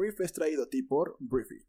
Brief es traído a ti por Briefy.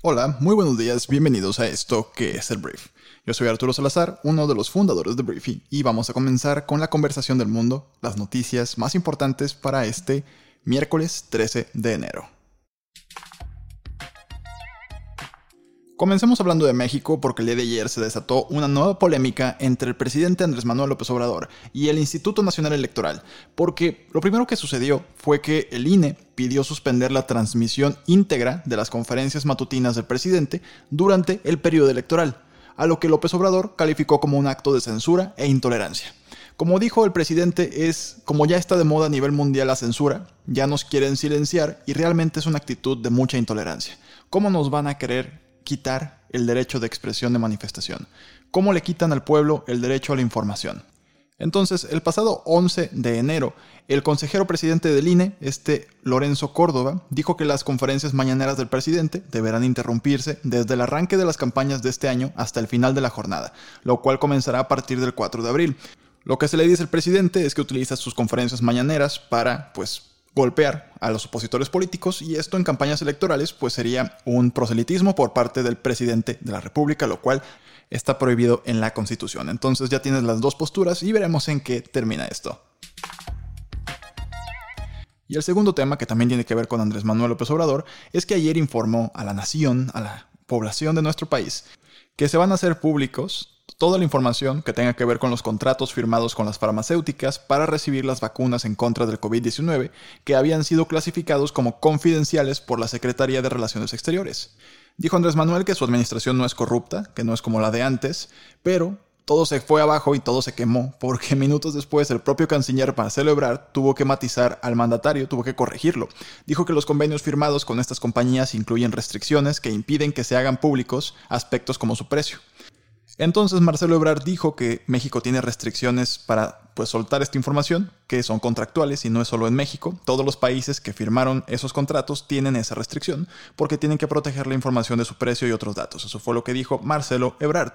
Hola, muy buenos días, bienvenidos a esto que es el Brief. Yo soy Arturo Salazar, uno de los fundadores de Briefy, y vamos a comenzar con la conversación del mundo, las noticias más importantes para este miércoles 13 de enero. Comencemos hablando de México porque el día de ayer se desató una nueva polémica entre el presidente Andrés Manuel López Obrador y el Instituto Nacional Electoral, porque lo primero que sucedió fue que el INE pidió suspender la transmisión íntegra de las conferencias matutinas del presidente durante el periodo electoral, a lo que López Obrador calificó como un acto de censura e intolerancia. Como dijo el presidente, es como ya está de moda a nivel mundial la censura, ya nos quieren silenciar y realmente es una actitud de mucha intolerancia. ¿Cómo nos van a querer quitar el derecho de expresión de manifestación? ¿Cómo le quitan al pueblo el derecho a la información? Entonces, el pasado 11 de enero, el consejero presidente del INE, este Lorenzo Córdoba, dijo que las conferencias mañaneras del presidente deberán interrumpirse desde el arranque de las campañas de este año hasta el final de la jornada, lo cual comenzará a partir del 4 de abril. Lo que se le dice al presidente es que utiliza sus conferencias mañaneras para, pues, golpear a los opositores políticos y esto en campañas electorales pues sería un proselitismo por parte del presidente de la República, lo cual está prohibido en la Constitución. Entonces ya tienes las dos posturas y veremos en qué termina esto. Y el segundo tema, que también tiene que ver con Andrés Manuel López Obrador, es que ayer informó a la nación, a la población de nuestro país, que se van a hacer públicos toda la información que tenga que ver con los contratos firmados con las farmacéuticas para recibir las vacunas en contra del COVID-19 que habían sido clasificados como confidenciales por la Secretaría de Relaciones Exteriores. Dijo Andrés Manuel que su administración no es corrupta, que no es como la de antes, pero todo se fue abajo y todo se quemó, porque minutos después el propio canciller para celebrar tuvo que matizar al mandatario, tuvo que corregirlo. Dijo que los convenios firmados con estas compañías incluyen restricciones que impiden que se hagan públicos aspectos como su precio. Entonces Marcelo Ebrard dijo que México tiene restricciones para pues soltar esta información, que son contractuales y no es solo en México. Todos los países que firmaron esos contratos tienen esa restricción porque tienen que proteger la información de su precio y otros datos. Eso fue lo que dijo Marcelo Ebrard.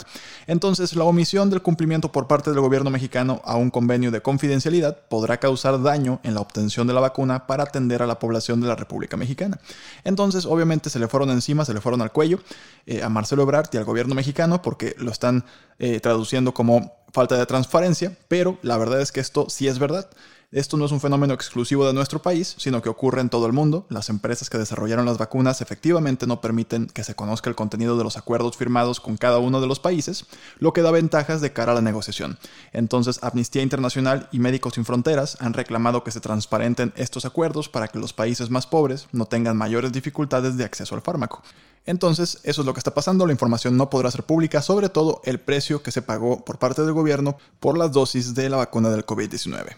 Entonces, la omisión del cumplimiento por parte del gobierno mexicano a un convenio de confidencialidad podrá causar daño en la obtención de la vacuna para atender a la población de la República Mexicana. Entonces, obviamente se le fueron encima, se le fueron al cuello eh, a Marcelo Ebrard y al gobierno mexicano porque lo están eh, traduciendo como falta de transparencia, pero la verdad es que esto sí es verdad. Esto no es un fenómeno exclusivo de nuestro país, sino que ocurre en todo el mundo. Las empresas que desarrollaron las vacunas efectivamente no permiten que se conozca el contenido de los acuerdos firmados con cada uno de los países, lo que da ventajas de cara a la negociación. Entonces, Amnistía Internacional y Médicos Sin Fronteras han reclamado que se transparenten estos acuerdos para que los países más pobres no tengan mayores dificultades de acceso al fármaco. Entonces, eso es lo que está pasando, la información no podrá ser pública, sobre todo el precio que se pagó por parte del gobierno por las dosis de la vacuna del COVID-19.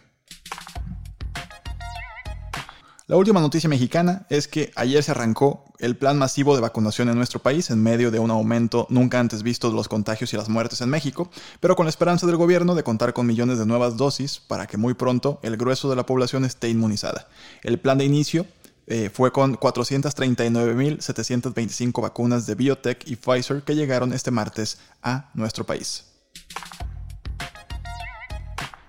La última noticia mexicana es que ayer se arrancó el plan masivo de vacunación en nuestro país en medio de un aumento nunca antes visto de los contagios y las muertes en México, pero con la esperanza del gobierno de contar con millones de nuevas dosis para que muy pronto el grueso de la población esté inmunizada. El plan de inicio eh, fue con 439.725 vacunas de biotech y Pfizer que llegaron este martes a nuestro país.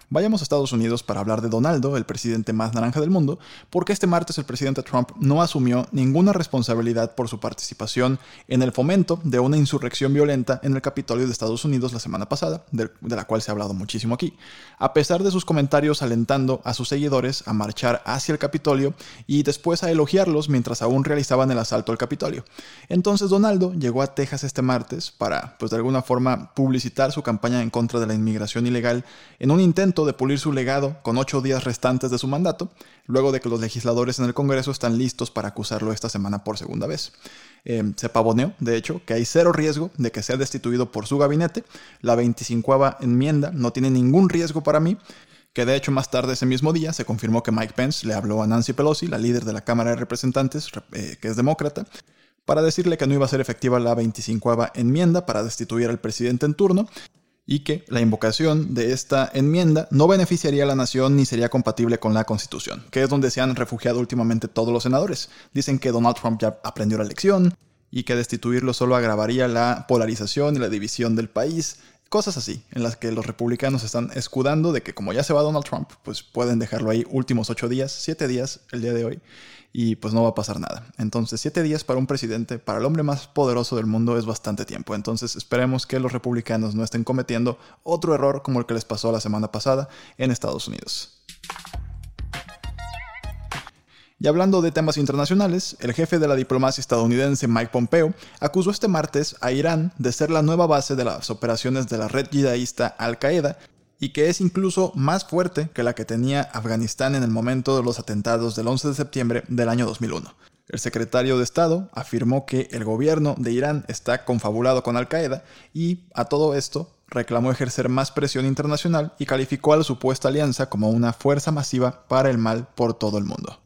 Vayamos a Estados Unidos para hablar de Donaldo, el presidente más naranja del mundo, porque este martes el presidente Trump no asumió ninguna responsabilidad por su participación en el fomento de una insurrección violenta en el Capitolio de Estados Unidos la semana pasada, de, la cual se ha hablado muchísimo aquí, a pesar de sus comentarios alentando a sus seguidores a marchar hacia el Capitolio y después a elogiarlos mientras aún realizaban el asalto al Capitolio. Entonces Donaldo llegó a Texas este martes para, pues de alguna forma, publicitar su campaña en contra de la inmigración ilegal en un intento de pulir su legado con ocho días restantes de su mandato, luego de que los legisladores en el Congreso están listos para acusarlo esta semana por segunda vez. Eh, se pavoneó, de hecho, que hay cero riesgo de que sea destituido por su gabinete. La 25 enmienda no tiene ningún riesgo para mí que de hecho más tarde ese mismo día se confirmó que Mike Pence le habló a Nancy Pelosi, la líder de la Cámara de Representantes, eh, que es demócrata, para decirle que no iba a ser efectiva la 25 enmienda para destituir al presidente en turno y que la invocación de esta enmienda no beneficiaría a la nación ni sería compatible con la Constitución, que es donde se han refugiado últimamente todos los senadores. Dicen que Donald Trump ya aprendió la lección y que destituirlo solo agravaría la polarización y la división del país, cosas así, en las que los republicanos están escudando de que como ya se va Donald Trump, pues pueden dejarlo ahí últimos ocho días, siete días el día de hoy, y pues no va a pasar nada. Entonces, siete días para un presidente, para el hombre más poderoso del mundo, es bastante tiempo. Entonces, esperemos que los republicanos no estén cometiendo otro error como el que les pasó la semana pasada en Estados Unidos. Y hablando de temas internacionales, el jefe de la diplomacia estadounidense Mike Pompeo acusó este martes a Irán de ser la nueva base de las operaciones de la red yidaísta Al-Qaeda y que es incluso más fuerte que la que tenía Afganistán en el momento de los atentados del 11 de septiembre del año 2001. El secretario de Estado afirmó que el gobierno de Irán está confabulado con Al Qaeda y a todo esto reclamó ejercer más presión internacional y calificó a la supuesta alianza como una fuerza masiva para el mal por todo el mundo.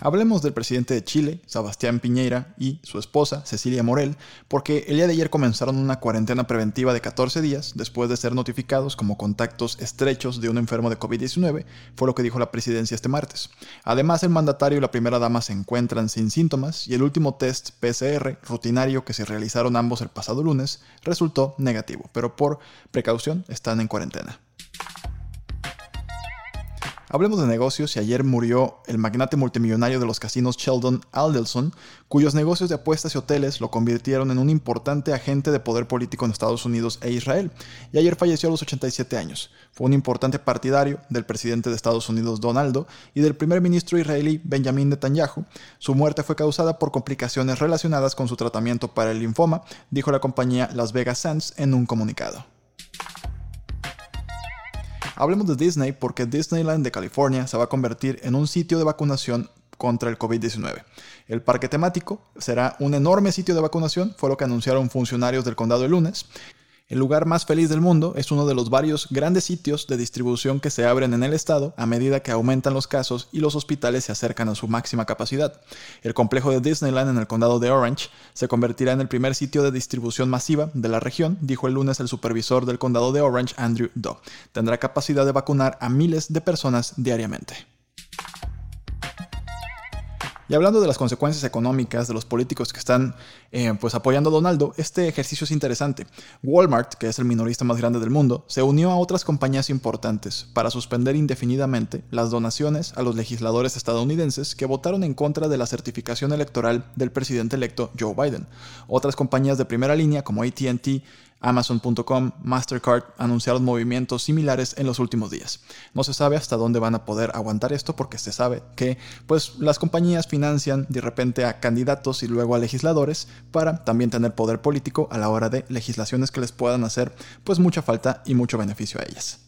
Hablemos del presidente de Chile, Sebastián Piñera, y su esposa, Cecilia Morel, porque el día de ayer comenzaron una cuarentena preventiva de 14 días después de ser notificados como contactos estrechos de un enfermo de COVID-19, fue lo que dijo la presidencia este martes. Además, el mandatario y la primera dama se encuentran sin síntomas y el último test PCR rutinario que se realizaron ambos el pasado lunes resultó negativo, pero por precaución están en cuarentena. Hablemos de negocios y ayer murió el magnate multimillonario de los casinos Sheldon Aldelson, cuyos negocios de apuestas y hoteles lo convirtieron en un importante agente de poder político en Estados Unidos e Israel, y ayer falleció a los 87 años. Fue un importante partidario del presidente de Estados Unidos Donaldo y del primer ministro israelí Benjamin Netanyahu. Su muerte fue causada por complicaciones relacionadas con su tratamiento para el linfoma, dijo la compañía Las Vegas Sands en un comunicado. Hablemos de Disney porque Disneyland de California se va a convertir en un sitio de vacunación contra el COVID-19. El parque temático será un enorme sitio de vacunación, fue lo que anunciaron funcionarios del condado el lunes, el lugar más feliz del mundo es uno de los varios grandes sitios de distribución que se abren en el estado a medida que aumentan los casos y los hospitales se acercan a su máxima capacidad. El complejo de Disneyland en el condado de Orange se convertirá en el primer sitio de distribución masiva de la región, dijo el lunes el supervisor del condado de Orange, Andrew Doe. Tendrá capacidad de vacunar a miles de personas diariamente. Y hablando de las consecuencias económicas de los políticos que están eh, pues apoyando a Donaldo, este ejercicio es interesante. Walmart, que es el minorista más grande del mundo, se unió a otras compañías importantes para suspender indefinidamente las donaciones a los legisladores estadounidenses que votaron en contra de la certificación electoral del presidente electo Joe Biden. Otras compañías de primera línea como ATT, Amazon.com, Mastercard anunciaron movimientos similares en los últimos días. No se sabe hasta dónde van a poder aguantar esto porque se sabe que pues las compañías financian de repente a candidatos y luego a legisladores para también tener poder político a la hora de legislaciones que les puedan hacer pues mucha falta y mucho beneficio a ellas.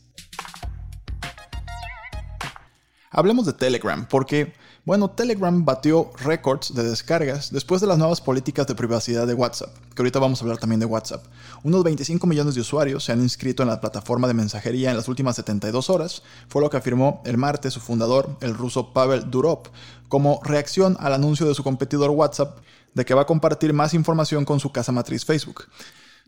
Hablemos de Telegram porque bueno, Telegram batió récords de descargas después de las nuevas políticas de privacidad de WhatsApp, que ahorita vamos a hablar también de WhatsApp. Unos 25 millones de usuarios se han inscrito en la plataforma de mensajería en las últimas 72 horas, fue lo que afirmó el martes su fundador, el ruso Pavel Durov, como reacción al anuncio de su competidor WhatsApp de que va a compartir más información con su casa matriz Facebook.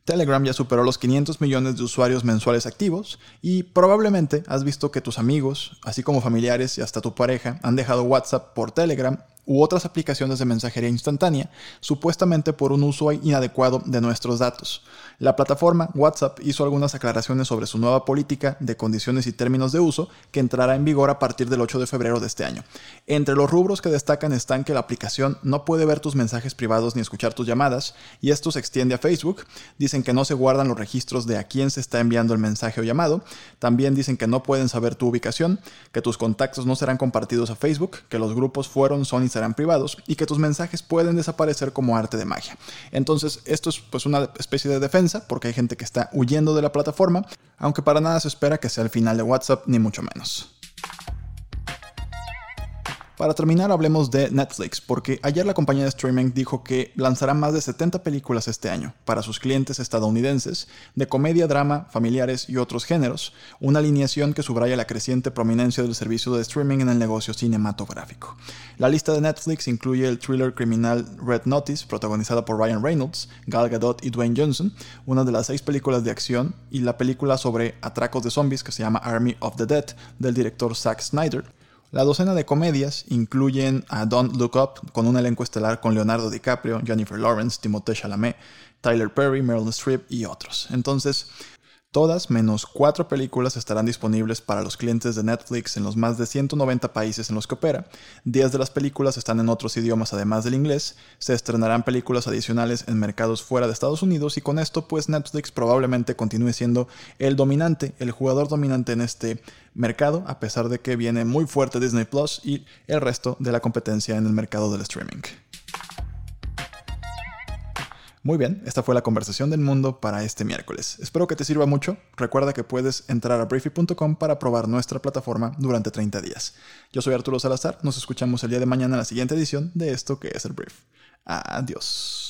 Telegram ya superó los 500 millones de usuarios mensuales activos y probablemente has visto que tus amigos, así como familiares y hasta tu pareja, han dejado WhatsApp por Telegram u otras aplicaciones de mensajería instantánea, supuestamente por un uso inadecuado de nuestros datos. La plataforma WhatsApp hizo algunas aclaraciones sobre su nueva política de condiciones y términos de uso que entrará en vigor a partir del 8 de febrero de este año. Entre los rubros que destacan están que la aplicación no puede ver tus mensajes privados ni escuchar tus llamadas, y esto se extiende a Facebook. Dicen que no se guardan los registros de a quién se está enviando el mensaje o llamado. También dicen que no pueden saber tu ubicación, que tus contactos no serán compartidos a Facebook, que los grupos fueron, son y serán privados, y que tus mensajes pueden desaparecer como arte de magia. Entonces, esto es pues una especie de defensa porque hay gente que está huyendo de la plataforma, aunque para nada se espera que sea el final de WhatsApp, ni mucho menos. Para terminar, hablemos de Netflix, porque ayer la compañía de streaming dijo que lanzará más de 70 películas este año para sus clientes estadounidenses de comedia, drama, familiares y otros géneros, una alineación que subraya la creciente prominencia del servicio de streaming en el negocio cinematográfico. La lista de Netflix incluye el thriller criminal Red Notice, protagonizada por Ryan Reynolds, Gal Gadot y Dwayne Johnson, una de las seis películas de acción, y la película sobre atracos de zombies que se llama Army of the Dead, del director Zack Snyder. La docena de comedias incluyen a Don't Look Up, con un elenco estelar con Leonardo DiCaprio, Jennifer Lawrence, Timothée Chalamet, Tyler Perry, Meryl Streep y otros. Entonces, Todas menos cuatro películas estarán disponibles para los clientes de Netflix en los más de 190 países en los que opera. Diez de las películas están en otros idiomas además del inglés. Se estrenarán películas adicionales en mercados fuera de Estados Unidos y con esto pues Netflix probablemente continúe siendo el dominante, el jugador dominante en este mercado, a pesar de que viene muy fuerte Disney Plus y el resto de la competencia en el mercado del streaming. Muy bien, esta fue la conversación del mundo para este miércoles. Espero que te sirva mucho. Recuerda que puedes entrar a briefy.com para probar nuestra plataforma durante 30 días. Yo soy Arturo Salazar, nos escuchamos el día de mañana en la siguiente edición de esto que es el Brief. Adiós.